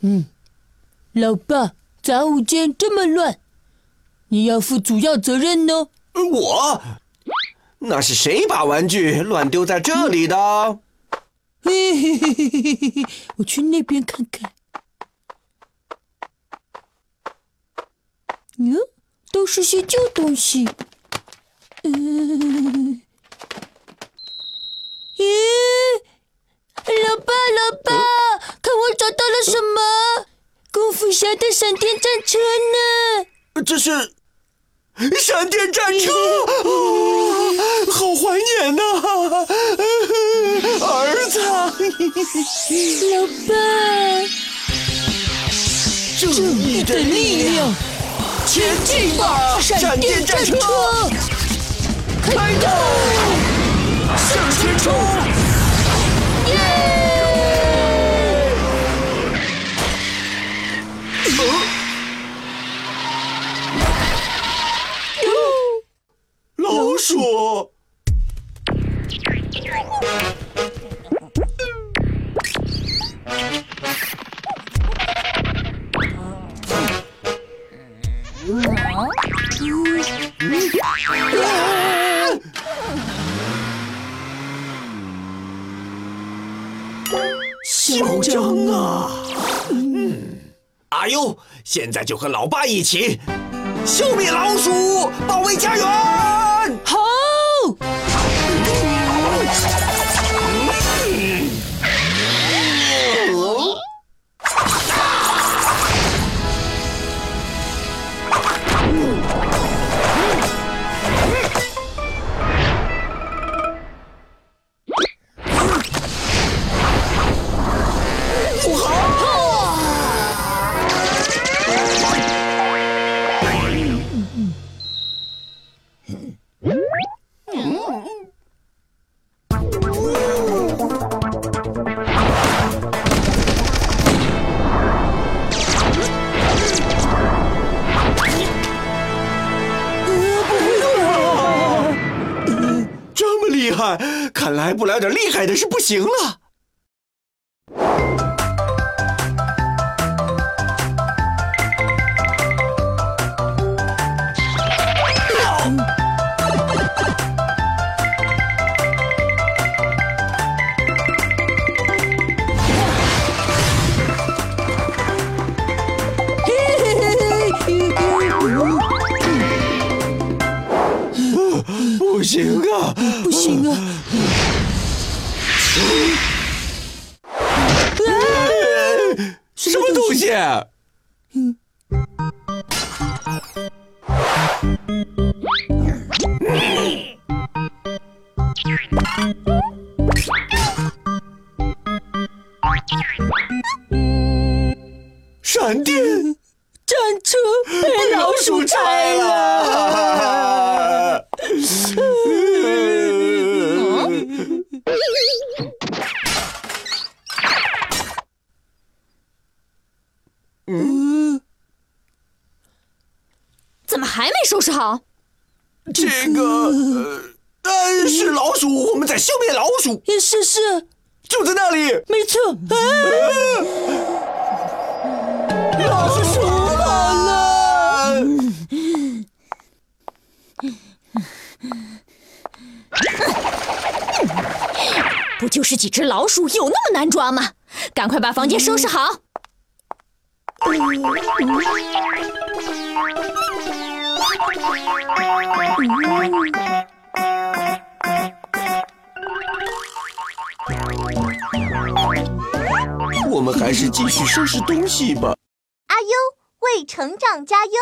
嗯，老爸，杂物间这么乱，你要负主要责任呢。我？那是谁把玩具乱丢在这里的？嘿嘿嘿嘿嘿嘿嘿，我去那边看看。哟，都是些旧东西。嗯，咦，老爸，老爸，看我找到了什么？功夫侠的闪电战车呢？这是闪电战车，哦 好怀念呐，儿子。老爸，正义的力量，前进吧，闪电战车！开动，向前冲！嚣张啊！嗯，阿优，现在就和老爸一起消灭老鼠，保卫家园。看来不来点厉害的是不行了。行啊，不行啊！什么东西？嗯。嗯，怎么还没收拾好？这个，呃，是老鼠，我们在消灭老鼠。是是，就在那里。没错。老鼠跑了。不就是几只老鼠，有那么难抓吗？赶快把房间收拾好。我们还是继续收拾东西吧。阿优为成长加油。